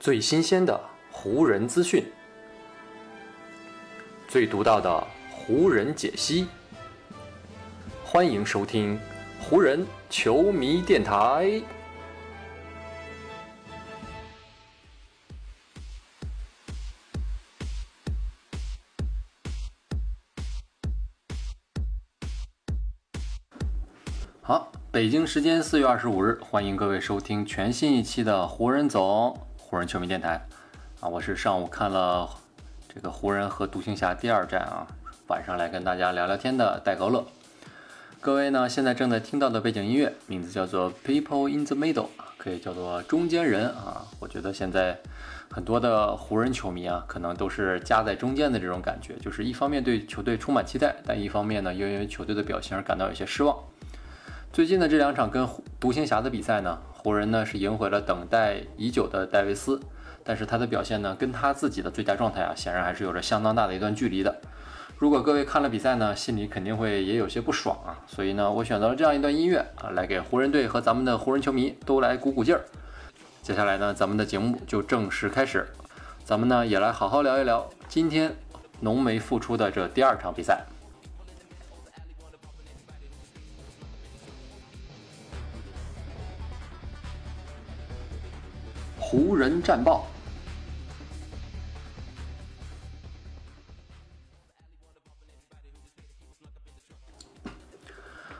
最新鲜的湖人资讯，最独到的湖人解析。欢迎收听湖人球迷电台。好，北京时间四月二十五日，欢迎各位收听全新一期的湖人总湖人球迷电台。啊，我是上午看了这个湖人和独行侠第二战啊，晚上来跟大家聊聊天的戴高乐。各位呢，现在正在听到的背景音乐名字叫做《People in the Middle》，可以叫做中间人啊。我觉得现在很多的湖人球迷啊，可能都是夹在中间的这种感觉，就是一方面对球队充满期待，但一方面呢，又因为球队的表现而感到有些失望。最近的这两场跟独行侠的比赛呢，湖人呢是赢回了等待已久的戴维斯，但是他的表现呢，跟他自己的最佳状态啊，显然还是有着相当大的一段距离的。如果各位看了比赛呢，心里肯定会也有些不爽啊，所以呢，我选择了这样一段音乐啊，来给湖人队和咱们的湖人球迷都来鼓鼓劲儿。接下来呢，咱们的节目就正式开始，咱们呢也来好好聊一聊今天浓眉复出的这第二场比赛。湖人战报。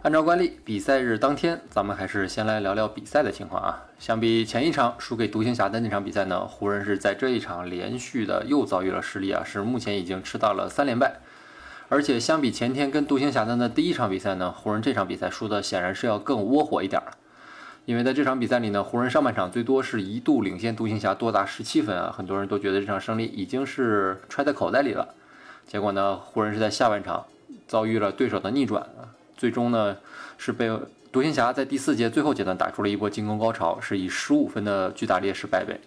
按照惯例，比赛日当天，咱们还是先来聊聊比赛的情况啊。相比前一场输给独行侠的那场比赛呢，湖人是在这一场连续的又遭遇了失利啊，是目前已经吃到了三连败。而且相比前天跟独行侠的那第一场比赛呢，湖人这场比赛输的显然是要更窝火一点儿。因为在这场比赛里呢，湖人上半场最多是一度领先独行侠多达十七分啊，很多人都觉得这场胜利已经是揣在口袋里了。结果呢，湖人是在下半场遭遇了对手的逆转啊，最终呢是被独行侠在第四节最后阶段打出了一波进攻高潮，是以十五分的巨大劣势败北。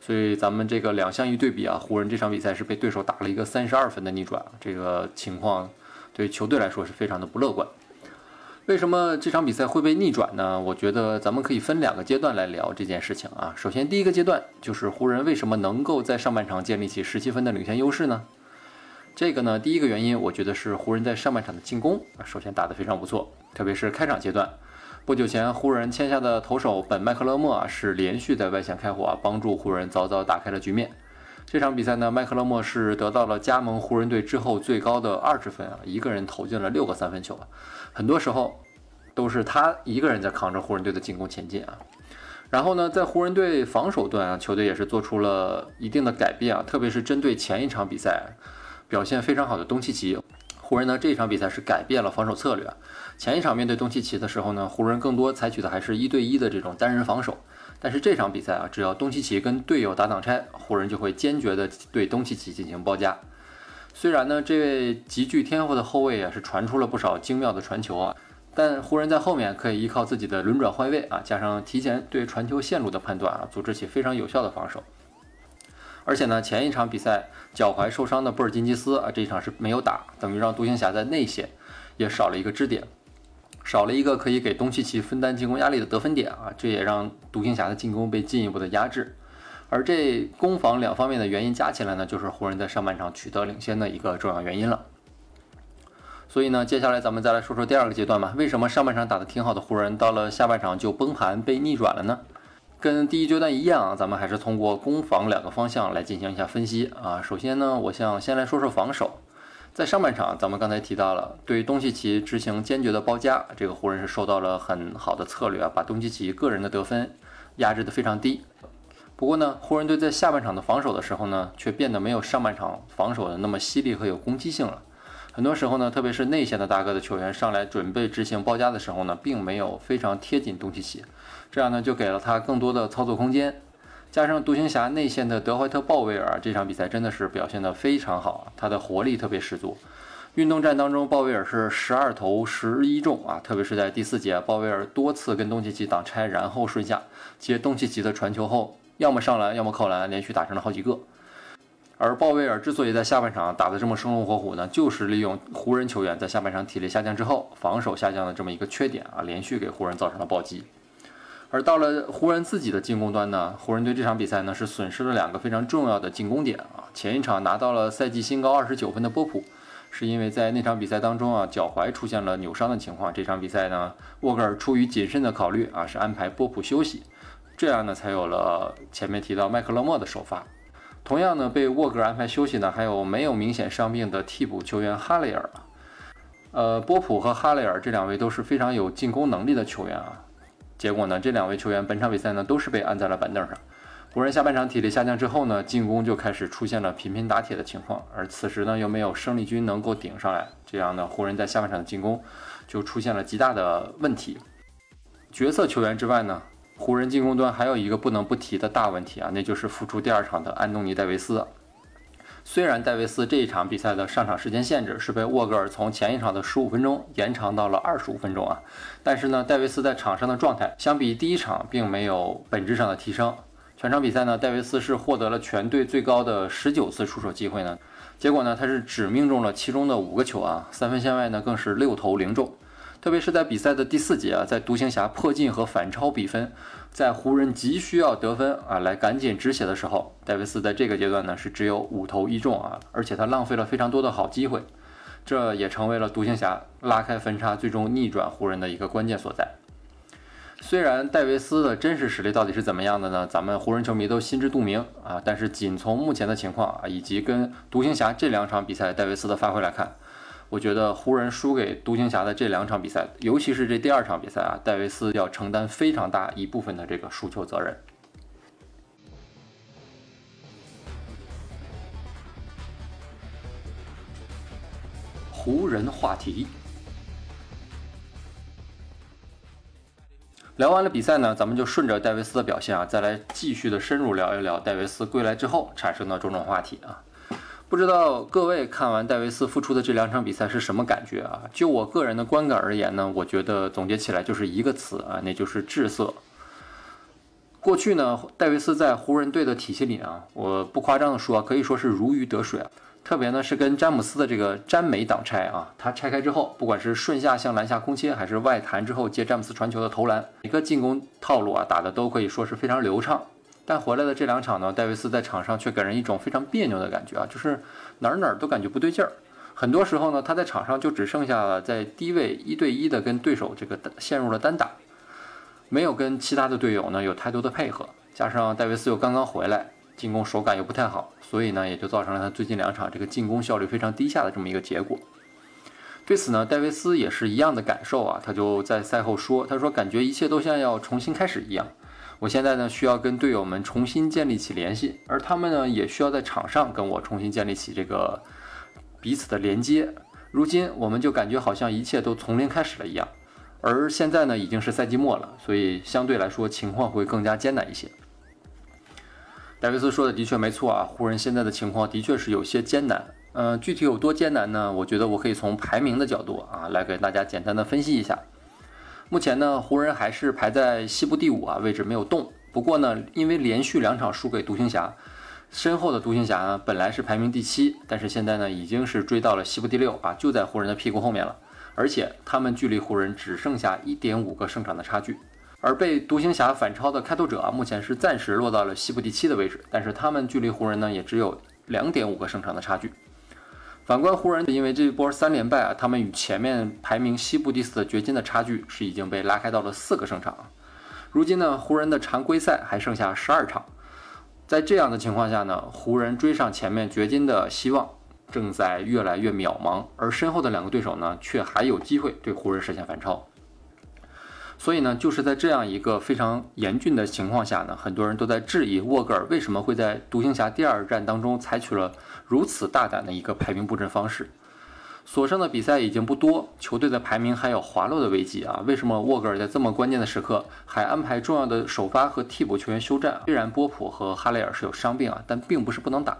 所以咱们这个两项一对比啊，湖人这场比赛是被对手打了一个三十二分的逆转，这个情况对球队来说是非常的不乐观。为什么这场比赛会被逆转呢？我觉得咱们可以分两个阶段来聊这件事情啊。首先，第一个阶段就是湖人为什么能够在上半场建立起十七分的领先优势呢？这个呢，第一个原因我觉得是湖人在上半场的进攻啊，首先打得非常不错，特别是开场阶段。不久前湖人签下的投手本麦克勒莫啊，是连续在外线开火啊，帮助湖人早早打开了局面。这场比赛呢，麦克勒莫是得到了加盟湖人队之后最高的二十分啊，一个人投进了六个三分球啊，很多时候都是他一个人在扛着湖人队的进攻前进啊。然后呢，在湖人队防守端啊，球队也是做出了一定的改变啊，特别是针对前一场比赛表现非常好的东契奇，湖人呢这一场比赛是改变了防守策略。前一场面对东契奇的时候呢，湖人更多采取的还是一对一的这种单人防守。但是这场比赛啊，只要东契奇跟队友打挡拆，湖人就会坚决的对东契奇进行包夹。虽然呢，这位极具天赋的后卫啊是传出了不少精妙的传球啊，但湖人在后面可以依靠自己的轮转换位啊，加上提前对传球线路的判断啊，组织起非常有效的防守。而且呢，前一场比赛脚踝受伤的布尔津吉斯啊，这一场是没有打，等于让独行侠在内线也少了一个支点。少了一个可以给东契奇分担进攻压力的得分点啊，这也让独行侠的进攻被进一步的压制。而这攻防两方面的原因加起来呢，就是湖人在上半场取得领先的一个重要原因了。所以呢，接下来咱们再来说说第二个阶段吧。为什么上半场打得挺好的湖人，到了下半场就崩盘被逆转了呢？跟第一阶段一样啊，咱们还是通过攻防两个方向来进行一下分析啊。首先呢，我想先来说说防守。在上半场，咱们刚才提到了对东契奇执行坚决的包夹，这个湖人是受到了很好的策略啊，把东契奇个人的得分压制的非常低。不过呢，湖人队在下半场的防守的时候呢，却变得没有上半场防守的那么犀利和有攻击性了。很多时候呢，特别是内线的大个的球员上来准备执行包夹的时候呢，并没有非常贴紧东契奇，这样呢就给了他更多的操作空间。加上独行侠内线的德怀特·鲍威尔，这场比赛真的是表现得非常好，他的活力特别十足。运动战当中，鲍威尔是十二投十一中啊，特别是在第四节，鲍威尔多次跟东契奇挡拆，然后顺下接东契奇的传球后，要么上篮，要么扣篮，连续打成了好几个。而鲍威尔之所以在下半场打得这么生龙活虎呢，就是利用湖人球员在下半场体力下降之后，防守下降的这么一个缺点啊，连续给湖人造成了暴击。而到了湖人自己的进攻端呢，湖人队这场比赛呢是损失了两个非常重要的进攻点啊。前一场拿到了赛季新高二十九分的波普，是因为在那场比赛当中啊脚踝出现了扭伤的情况。这场比赛呢，沃格尔出于谨慎的考虑啊，是安排波普休息，这样呢才有了前面提到麦克勒莫的首发。同样呢，被沃格尔安排休息呢，还有没有明显伤病的替补球员哈雷尔。呃，波普和哈雷尔这两位都是非常有进攻能力的球员啊。结果呢，这两位球员本场比赛呢都是被按在了板凳上。湖人下半场体力下降之后呢，进攻就开始出现了频频打铁的情况，而此时呢又没有生力军能够顶上来，这样呢，湖人在下半场的进攻就出现了极大的问题。角色球员之外呢？湖人进攻端还有一个不能不提的大问题啊，那就是复出第二场的安东尼·戴维斯。虽然戴维斯这一场比赛的上场时间限制是被沃格尔从前一场的十五分钟延长到了二十五分钟啊，但是呢，戴维斯在场上的状态相比第一场并没有本质上的提升。全场比赛呢，戴维斯是获得了全队最高的十九次出手机会呢，结果呢，他是只命中了其中的五个球啊，三分线外呢更是六投零中。特别是在比赛的第四节啊，在独行侠破进和反超比分，在湖人急需要得分啊来赶紧止血的时候，戴维斯在这个阶段呢是只有五投一中啊，而且他浪费了非常多的好机会，这也成为了独行侠拉开分差、最终逆转湖人的一个关键所在。虽然戴维斯的真实实力到底是怎么样的呢？咱们湖人球迷都心知肚明啊，但是仅从目前的情况啊，以及跟独行侠这两场比赛戴维斯的发挥来看。我觉得湖人输给独行侠的这两场比赛，尤其是这第二场比赛啊，戴维斯要承担非常大一部分的这个输球责任。湖人话题，聊完了比赛呢，咱们就顺着戴维斯的表现啊，再来继续的深入聊一聊戴维斯归来之后产生的种种话题啊。不知道各位看完戴维斯复出的这两场比赛是什么感觉啊？就我个人的观感而言呢，我觉得总结起来就是一个词啊，那就是滞涩。过去呢，戴维斯在湖人队的体系里啊，我不夸张的说，可以说是如鱼得水啊。特别呢是跟詹姆斯的这个詹美挡拆啊，他拆开之后，不管是顺下向篮下空切，还是外弹之后接詹姆斯传球的投篮，每个进攻套路啊打的都可以说是非常流畅。但回来的这两场呢，戴维斯在场上却给人一种非常别扭的感觉啊，就是哪儿哪儿都感觉不对劲儿。很多时候呢，他在场上就只剩下了在低位一对一的跟对手这个陷入了单打，没有跟其他的队友呢有太多的配合。加上戴维斯又刚刚回来，进攻手感又不太好，所以呢也就造成了他最近两场这个进攻效率非常低下的这么一个结果。对此呢，戴维斯也是一样的感受啊，他就在赛后说：“他说感觉一切都像要重新开始一样。”我现在呢需要跟队友们重新建立起联系，而他们呢也需要在场上跟我重新建立起这个彼此的连接。如今我们就感觉好像一切都从零开始了一样，而现在呢已经是赛季末了，所以相对来说情况会更加艰难一些。戴维斯说的的确没错啊，湖人现在的情况的确是有些艰难。嗯，具体有多艰难呢？我觉得我可以从排名的角度啊来给大家简单的分析一下。目前呢，湖人还是排在西部第五啊，位置没有动。不过呢，因为连续两场输给独行侠，身后的独行侠呢本来是排名第七，但是现在呢已经是追到了西部第六啊，就在湖人的屁股后面了。而且他们距离湖人只剩下一点五个胜场的差距。而被独行侠反超的开拓者啊，目前是暂时落到了西部第七的位置，但是他们距离湖人呢也只有两点五个胜场的差距。反观湖人，因为这一波三连败啊，他们与前面排名西部第四的掘金的差距是已经被拉开到了四个胜场。如今呢，湖人的常规赛还剩下十二场，在这样的情况下呢，湖人追上前面掘金的希望正在越来越渺茫，而身后的两个对手呢，却还有机会对湖人实现反超。所以呢，就是在这样一个非常严峻的情况下呢，很多人都在质疑沃格尔为什么会在独行侠第二战当中采取了如此大胆的一个排兵布阵方式。所剩的比赛已经不多，球队的排名还有滑落的危机啊！为什么沃格尔在这么关键的时刻还安排重要的首发和替补球员休战？虽然波普和哈雷尔是有伤病啊，但并不是不能打。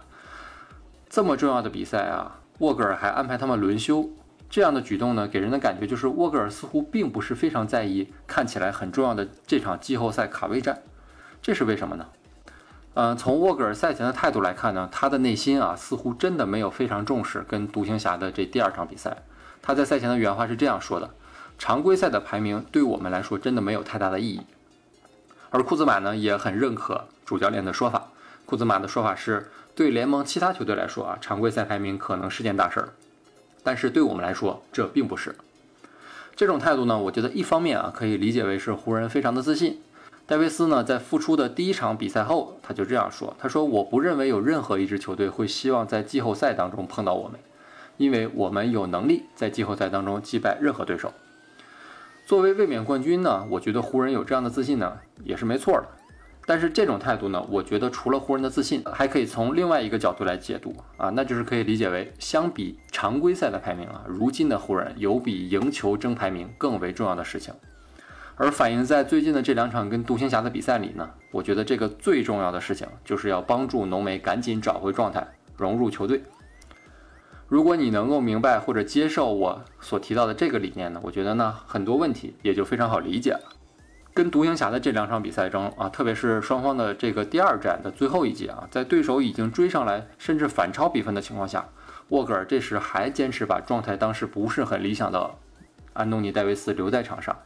这么重要的比赛啊，沃格尔还安排他们轮休。这样的举动呢，给人的感觉就是沃格尔似乎并不是非常在意看起来很重要的这场季后赛卡位战，这是为什么呢？嗯，从沃格尔赛前的态度来看呢，他的内心啊似乎真的没有非常重视跟独行侠的这第二场比赛。他在赛前的原话是这样说的：“常规赛的排名对我们来说真的没有太大的意义。”而库兹马呢也很认可主教练的说法。库兹马的说法是，对联盟其他球队来说啊，常规赛排名可能是件大事儿，但是对我们来说，这并不是。这种态度呢，我觉得一方面啊，可以理解为是湖人非常的自信。戴维斯呢，在复出的第一场比赛后，他就这样说：“他说，我不认为有任何一支球队会希望在季后赛当中碰到我们，因为我们有能力在季后赛当中击败任何对手。”作为卫冕冠军呢，我觉得湖人有这样的自信呢，也是没错的。但是这种态度呢，我觉得除了湖人的自信，还可以从另外一个角度来解读啊，那就是可以理解为，相比常规赛的排名啊，如今的湖人有比赢球争排名更为重要的事情。而反映在最近的这两场跟独行侠的比赛里呢，我觉得这个最重要的事情就是要帮助浓眉赶紧找回状态，融入球队。如果你能够明白或者接受我所提到的这个理念呢，我觉得呢很多问题也就非常好理解了。跟独行侠的这两场比赛中啊，特别是双方的这个第二战的最后一节啊，在对手已经追上来甚至反超比分的情况下，沃格尔这时还坚持把状态当时不是很理想的安东尼戴维斯留在场上，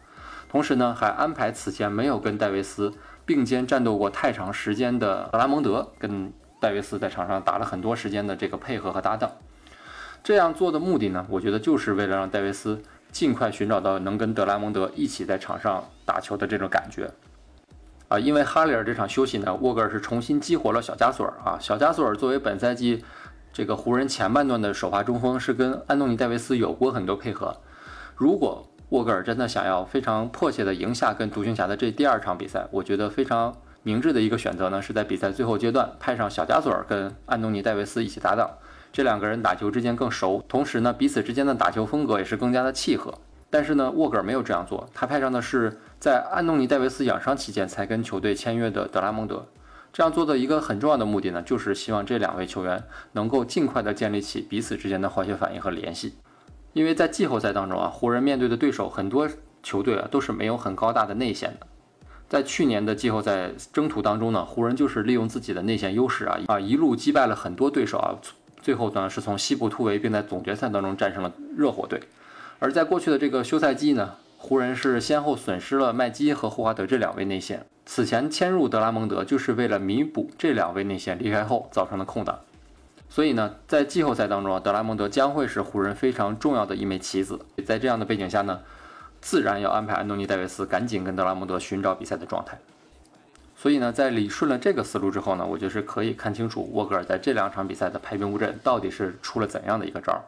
同时呢还安排此前没有跟戴维斯并肩战斗过太长时间的德拉蒙德跟戴维斯在场上打了很多时间的这个配合和搭档。这样做的目的呢，我觉得就是为了让戴维斯尽快寻找到能跟德拉蒙德一起在场上打球的这种感觉。啊，因为哈里尔这场休息呢，沃格尔是重新激活了小加索尔啊。小加索尔作为本赛季这个湖人前半段的首发中锋，是跟安东尼戴维斯有过很多配合。如果沃格尔真的想要非常迫切的赢下跟独行侠的这第二场比赛，我觉得非常明智的一个选择呢，是在比赛最后阶段派上小加索尔跟安东尼戴维斯一起搭档。这两个人打球之间更熟，同时呢，彼此之间的打球风格也是更加的契合。但是呢，沃格尔没有这样做，他派上的是在安东尼戴维斯养伤期间才跟球队签约的德拉蒙德。这样做的一个很重要的目的呢，就是希望这两位球员能够尽快的建立起彼此之间的化学反应和联系。因为在季后赛当中啊，湖人面对的对手很多球队啊都是没有很高大的内线的。在去年的季后赛征途当中呢，湖人就是利用自己的内线优势啊啊一路击败了很多对手啊。最后呢，是从西部突围，并在总决赛当中战胜了热火队。而在过去的这个休赛季呢，湖人是先后损失了麦基和霍华德这两位内线。此前签入德拉蒙德，就是为了弥补这两位内线离开后造成的空档。所以呢，在季后赛当中啊，德拉蒙德将会是湖人非常重要的一枚棋子。在这样的背景下呢，自然要安排安东尼戴维斯赶紧跟德拉蒙德寻找比赛的状态。所以呢，在理顺了这个思路之后呢，我就是可以看清楚沃格尔在这两场比赛的排兵布阵到底是出了怎样的一个招儿。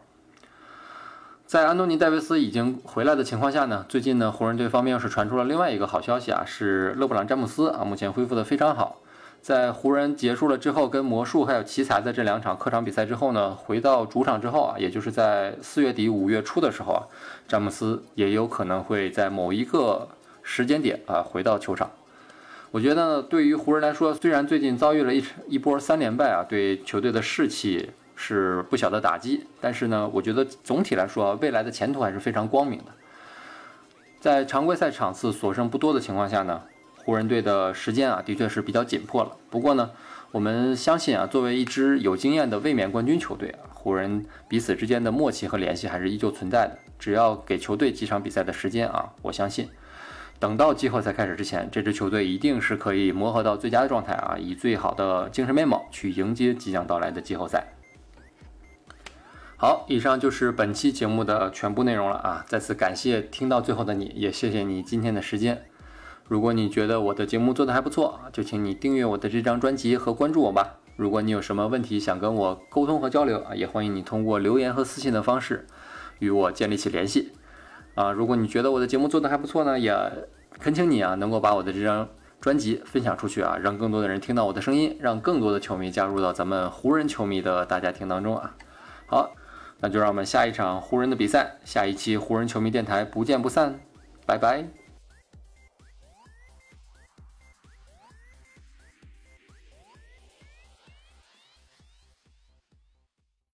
在安东尼戴维斯已经回来的情况下呢，最近呢，湖人队方面又是传出了另外一个好消息啊，是勒布朗詹姆斯啊，目前恢复的非常好。在湖人结束了之后，跟魔术还有奇才的这两场客场比赛之后呢，回到主场之后啊，也就是在四月底五月初的时候啊，詹姆斯也有可能会在某一个时间点啊回到球场。我觉得呢对于湖人来说，虽然最近遭遇了一一波三连败啊，对球队的士气是不小的打击，但是呢，我觉得总体来说，未来的前途还是非常光明的。在常规赛场次所剩不多的情况下呢，湖人队的时间啊，的确是比较紧迫了。不过呢，我们相信啊，作为一支有经验的卫冕冠军球队啊，湖人彼此之间的默契和联系还是依旧存在的。只要给球队几场比赛的时间啊，我相信。等到季后赛开始之前，这支球队一定是可以磨合到最佳的状态啊，以最好的精神面貌去迎接即将到来的季后赛。好，以上就是本期节目的全部内容了啊！再次感谢听到最后的你，也谢谢你今天的时间。如果你觉得我的节目做得还不错，就请你订阅我的这张专辑和关注我吧。如果你有什么问题想跟我沟通和交流啊，也欢迎你通过留言和私信的方式与我建立起联系。啊，如果你觉得我的节目做得还不错呢，也恳请你啊，能够把我的这张专辑分享出去啊，让更多的人听到我的声音，让更多的球迷加入到咱们湖人球迷的大家庭当中啊。好，那就让我们下一场湖人的比赛，下一期湖人球迷电台不见不散，拜拜。